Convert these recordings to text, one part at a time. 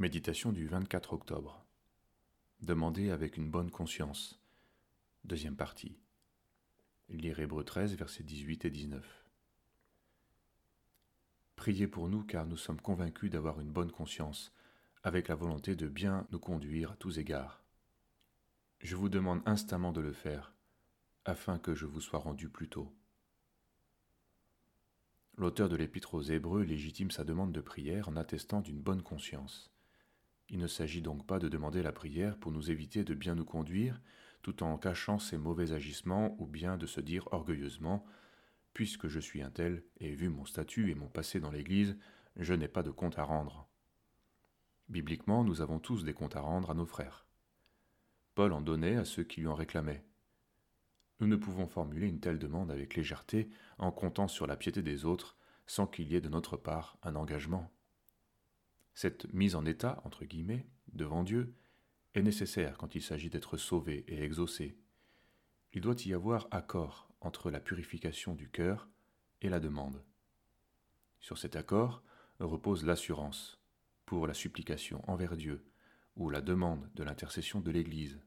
Méditation du 24 octobre. Demandez avec une bonne conscience. Deuxième partie. Lire Hébreu 13, versets 18 et 19. Priez pour nous car nous sommes convaincus d'avoir une bonne conscience, avec la volonté de bien nous conduire à tous égards. Je vous demande instamment de le faire, afin que je vous sois rendu plus tôt. L'auteur de l'Épître aux Hébreux légitime sa demande de prière en attestant d'une bonne conscience. Il ne s'agit donc pas de demander la prière pour nous éviter de bien nous conduire, tout en cachant ses mauvais agissements, ou bien de se dire orgueilleusement Puisque je suis un tel, et vu mon statut et mon passé dans l'Église, je n'ai pas de compte à rendre. Bibliquement, nous avons tous des comptes à rendre à nos frères. Paul en donnait à ceux qui lui en réclamaient. Nous ne pouvons formuler une telle demande avec légèreté en comptant sur la piété des autres sans qu'il y ait de notre part un engagement. Cette mise en état, entre guillemets, devant Dieu, est nécessaire quand il s'agit d'être sauvé et exaucé. Il doit y avoir accord entre la purification du cœur et la demande. Sur cet accord repose l'assurance pour la supplication envers Dieu ou la demande de l'intercession de l'Église.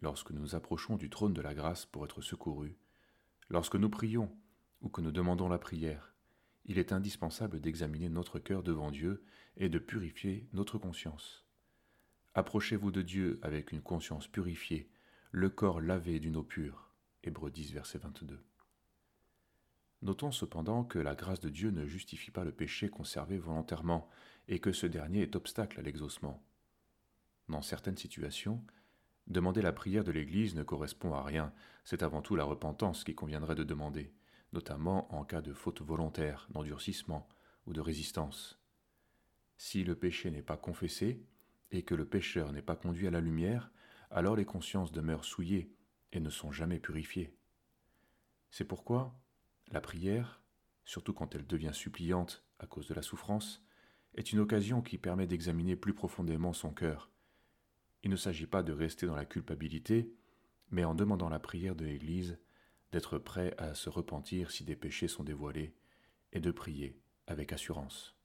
Lorsque nous approchons du trône de la grâce pour être secourus, lorsque nous prions ou que nous demandons la prière, il est indispensable d'examiner notre cœur devant Dieu et de purifier notre conscience. Approchez-vous de Dieu avec une conscience purifiée, le corps lavé d'une eau pure. Hébreux 10, verset 22. Notons cependant que la grâce de Dieu ne justifie pas le péché conservé volontairement et que ce dernier est obstacle à l'exaucement. Dans certaines situations, demander la prière de l'Église ne correspond à rien, c'est avant tout la repentance qui conviendrait de demander notamment en cas de faute volontaire, d'endurcissement ou de résistance. Si le péché n'est pas confessé et que le pécheur n'est pas conduit à la lumière, alors les consciences demeurent souillées et ne sont jamais purifiées. C'est pourquoi la prière, surtout quand elle devient suppliante à cause de la souffrance, est une occasion qui permet d'examiner plus profondément son cœur. Il ne s'agit pas de rester dans la culpabilité, mais en demandant la prière de l'Église, d'être prêt à se repentir si des péchés sont dévoilés, et de prier avec assurance.